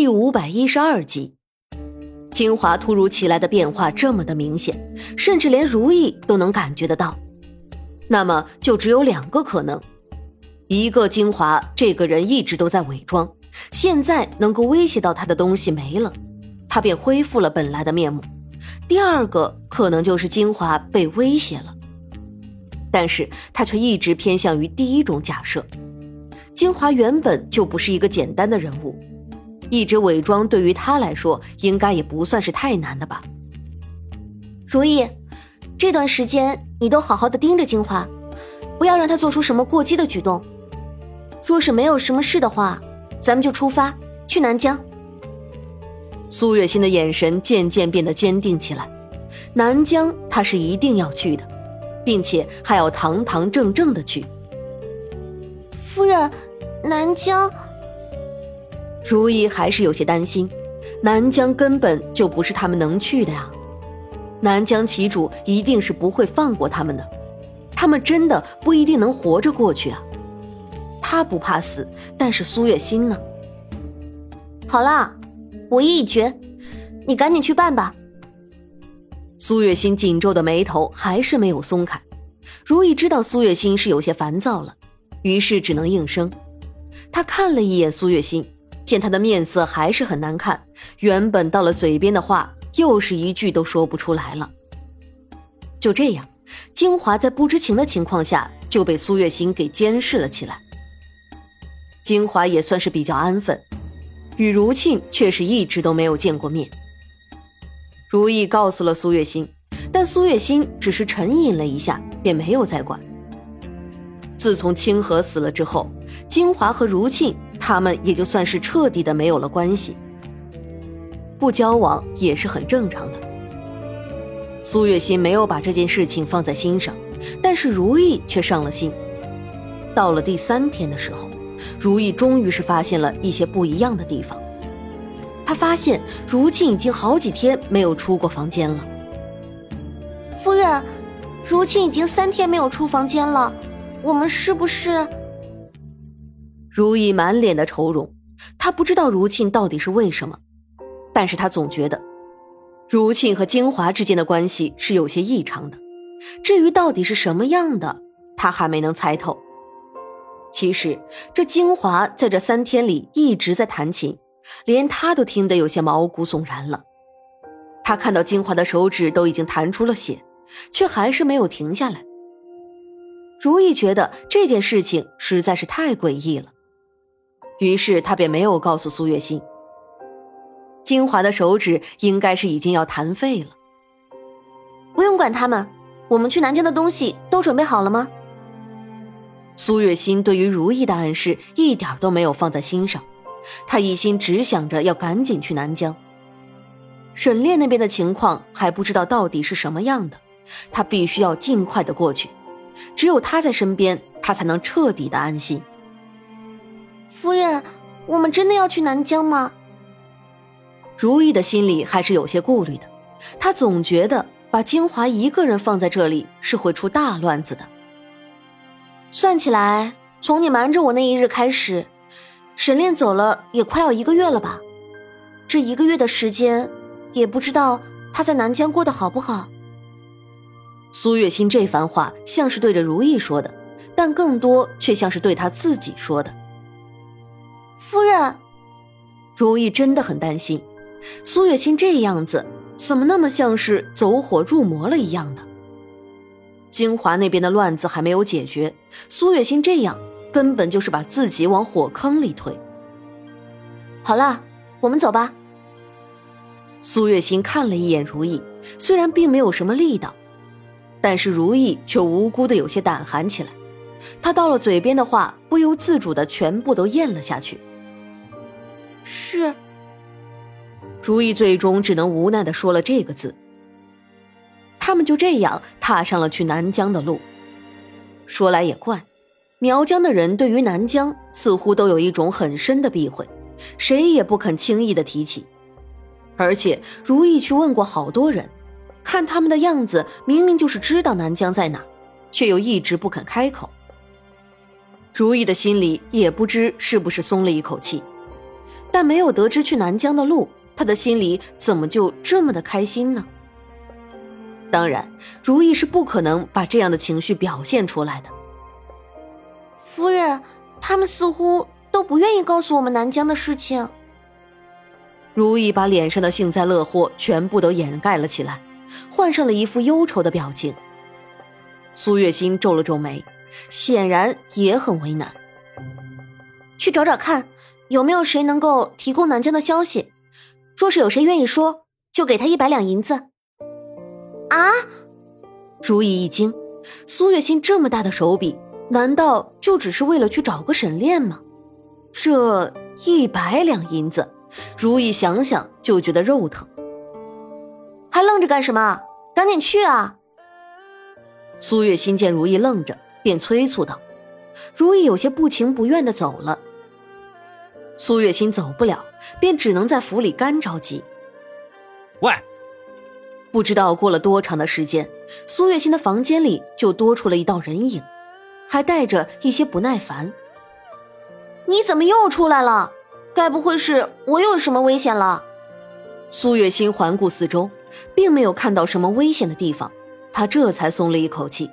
第五百一十二集，金华突如其来的变化这么的明显，甚至连如意都能感觉得到。那么就只有两个可能：一个金华这个人一直都在伪装，现在能够威胁到他的东西没了，他便恢复了本来的面目；第二个可能就是金华被威胁了。但是他却一直偏向于第一种假设：金华原本就不是一个简单的人物。一直伪装对于他来说，应该也不算是太难的吧。如意，这段时间你都好好的盯着金华，不要让他做出什么过激的举动。若是没有什么事的话，咱们就出发去南疆。苏月心的眼神渐渐变得坚定起来。南疆，他是一定要去的，并且还要堂堂正正的去。夫人，南疆。如意还是有些担心，南疆根本就不是他们能去的呀。南疆旗主一定是不会放过他们的，他们真的不一定能活着过去啊。他不怕死，但是苏月心呢？好啦，我意已决，你赶紧去办吧。苏月心紧皱的眉头还是没有松开。如意知道苏月心是有些烦躁了，于是只能应声。他看了一眼苏月心。见他的面色还是很难看，原本到了嘴边的话又是一句都说不出来了。就这样，金华在不知情的情况下就被苏月心给监视了起来。金华也算是比较安分，与如沁却是一直都没有见过面。如意告诉了苏月心，但苏月心只是沉吟了一下，便没有再管。自从清河死了之后，金华和如沁。他们也就算是彻底的没有了关系，不交往也是很正常的。苏月心没有把这件事情放在心上，但是如意却上了心。到了第三天的时候，如意终于是发现了一些不一样的地方。她发现如沁已经好几天没有出过房间了。夫人，如沁已经三天没有出房间了，我们是不是？如意满脸的愁容，她不知道如沁到底是为什么，但是她总觉得，如沁和金华之间的关系是有些异常的。至于到底是什么样的，她还没能猜透。其实这金华在这三天里一直在弹琴，连她都听得有些毛骨悚然了。她看到金华的手指都已经弹出了血，却还是没有停下来。如意觉得这件事情实在是太诡异了。于是他便没有告诉苏月心，金华的手指应该是已经要弹废了。不用管他们，我们去南疆的东西都准备好了吗？苏月心对于如意的暗示一点都没有放在心上，他一心只想着要赶紧去南疆。沈炼那边的情况还不知道到底是什么样的，他必须要尽快的过去，只有他在身边，他才能彻底的安心。夫人，我们真的要去南疆吗？如意的心里还是有些顾虑的，她总觉得把金华一个人放在这里是会出大乱子的。算起来，从你瞒着我那一日开始，沈炼走了也快要一个月了吧？这一个月的时间，也不知道他在南疆过得好不好。苏月心这番话像是对着如意说的，但更多却像是对他自己说的。夫人，如意真的很担心，苏月心这样子怎么那么像是走火入魔了一样的？金华那边的乱子还没有解决，苏月心这样根本就是把自己往火坑里推。好了，我们走吧。苏月心看了一眼如意，虽然并没有什么力道，但是如意却无辜的有些胆寒起来。他到了嘴边的话，不由自主的全部都咽了下去。是，如意最终只能无奈的说了这个字。他们就这样踏上了去南疆的路。说来也怪，苗疆的人对于南疆似乎都有一种很深的避讳，谁也不肯轻易的提起。而且如意去问过好多人，看他们的样子，明明就是知道南疆在哪，却又一直不肯开口。如意的心里也不知是不是松了一口气。但没有得知去南疆的路，他的心里怎么就这么的开心呢？当然，如意是不可能把这样的情绪表现出来的。夫人，他们似乎都不愿意告诉我们南疆的事情。如意把脸上的幸灾乐祸全部都掩盖了起来，换上了一副忧愁的表情。苏月心皱了皱眉，显然也很为难。去找找看，有没有谁能够提供南疆的消息？若是有谁愿意说，就给他一百两银子。啊！如意一惊，苏月心这么大的手笔，难道就只是为了去找个沈炼吗？这一百两银子。如意想想就觉得肉疼，还愣着干什么？赶紧去啊！苏月心见如意愣着，便催促道。如意有些不情不愿的走了。苏月心走不了，便只能在府里干着急。喂！不知道过了多长的时间，苏月心的房间里就多出了一道人影，还带着一些不耐烦。你怎么又出来了？该不会是我有什么危险了？苏月心环顾四周，并没有看到什么危险的地方，她这才松了一口气。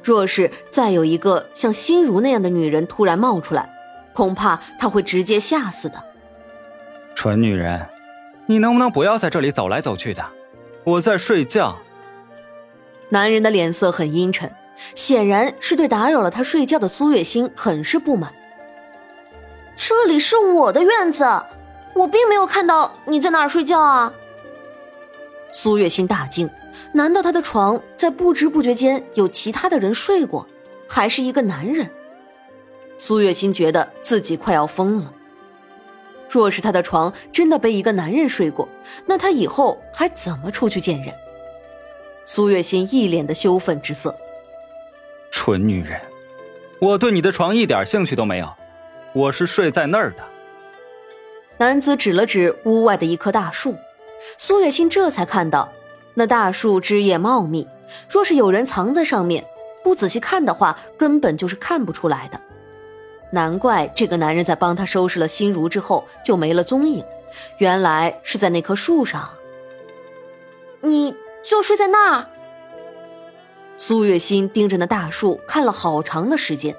若是再有一个像心如那样的女人突然冒出来，恐怕他会直接吓死的。蠢女人，你能不能不要在这里走来走去的？我在睡觉。男人的脸色很阴沉，显然是对打扰了他睡觉的苏月心很是不满。这里是我的院子，我并没有看到你在哪儿睡觉啊！苏月心大惊，难道他的床在不知不觉间有其他的人睡过，还是一个男人？苏月心觉得自己快要疯了。若是她的床真的被一个男人睡过，那她以后还怎么出去见人？苏月心一脸的羞愤之色。蠢女人，我对你的床一点兴趣都没有。我是睡在那儿的。男子指了指屋外的一棵大树，苏月心这才看到，那大树枝叶茂密，若是有人藏在上面，不仔细看的话，根本就是看不出来的。难怪这个男人在帮他收拾了心如之后就没了踪影，原来是在那棵树上。你就睡在那儿？苏月心盯着那大树看了好长的时间。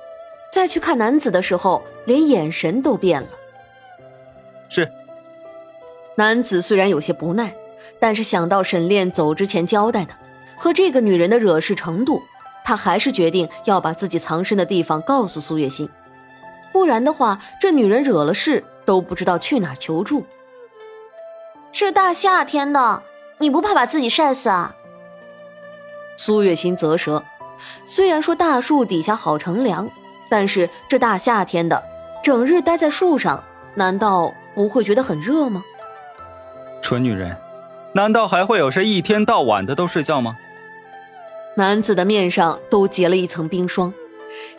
再去看男子的时候，连眼神都变了。是。男子虽然有些不耐，但是想到沈炼走之前交代的和这个女人的惹事程度，他还是决定要把自己藏身的地方告诉苏月心，不然的话，这女人惹了事都不知道去哪求助。这大夏天的，你不怕把自己晒死啊？苏月心啧舌，虽然说大树底下好乘凉。但是这大夏天的，整日待在树上，难道不会觉得很热吗？蠢女人，难道还会有谁一天到晚的都睡觉吗？男子的面上都结了一层冰霜，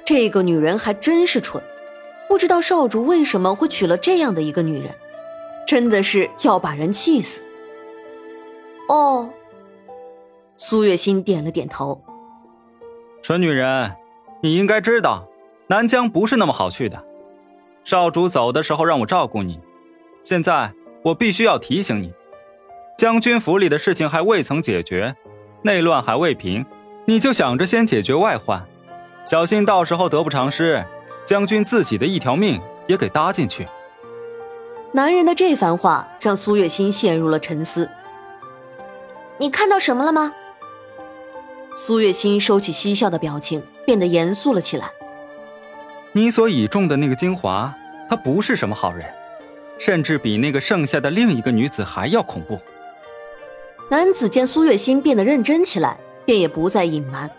这个女人还真是蠢，不知道少主为什么会娶了这样的一个女人，真的是要把人气死。哦，苏月心点了点头。蠢女人，你应该知道。南疆不是那么好去的，少主走的时候让我照顾你，现在我必须要提醒你，将军府里的事情还未曾解决，内乱还未平，你就想着先解决外患，小心到时候得不偿失，将军自己的一条命也给搭进去。男人的这番话让苏月心陷入了沉思。你看到什么了吗？苏月心收起嬉笑的表情，变得严肃了起来。你所倚重的那个精华，她不是什么好人，甚至比那个剩下的另一个女子还要恐怖。男子见苏月心变得认真起来，便也不再隐瞒。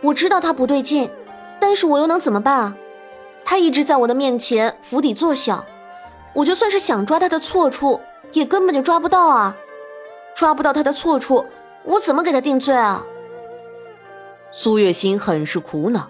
我知道他不对劲，但是我又能怎么办啊？他一直在我的面前釜底作响，我就算是想抓他的错处，也根本就抓不到啊！抓不到他的错处，我怎么给他定罪啊？苏月心很是苦恼。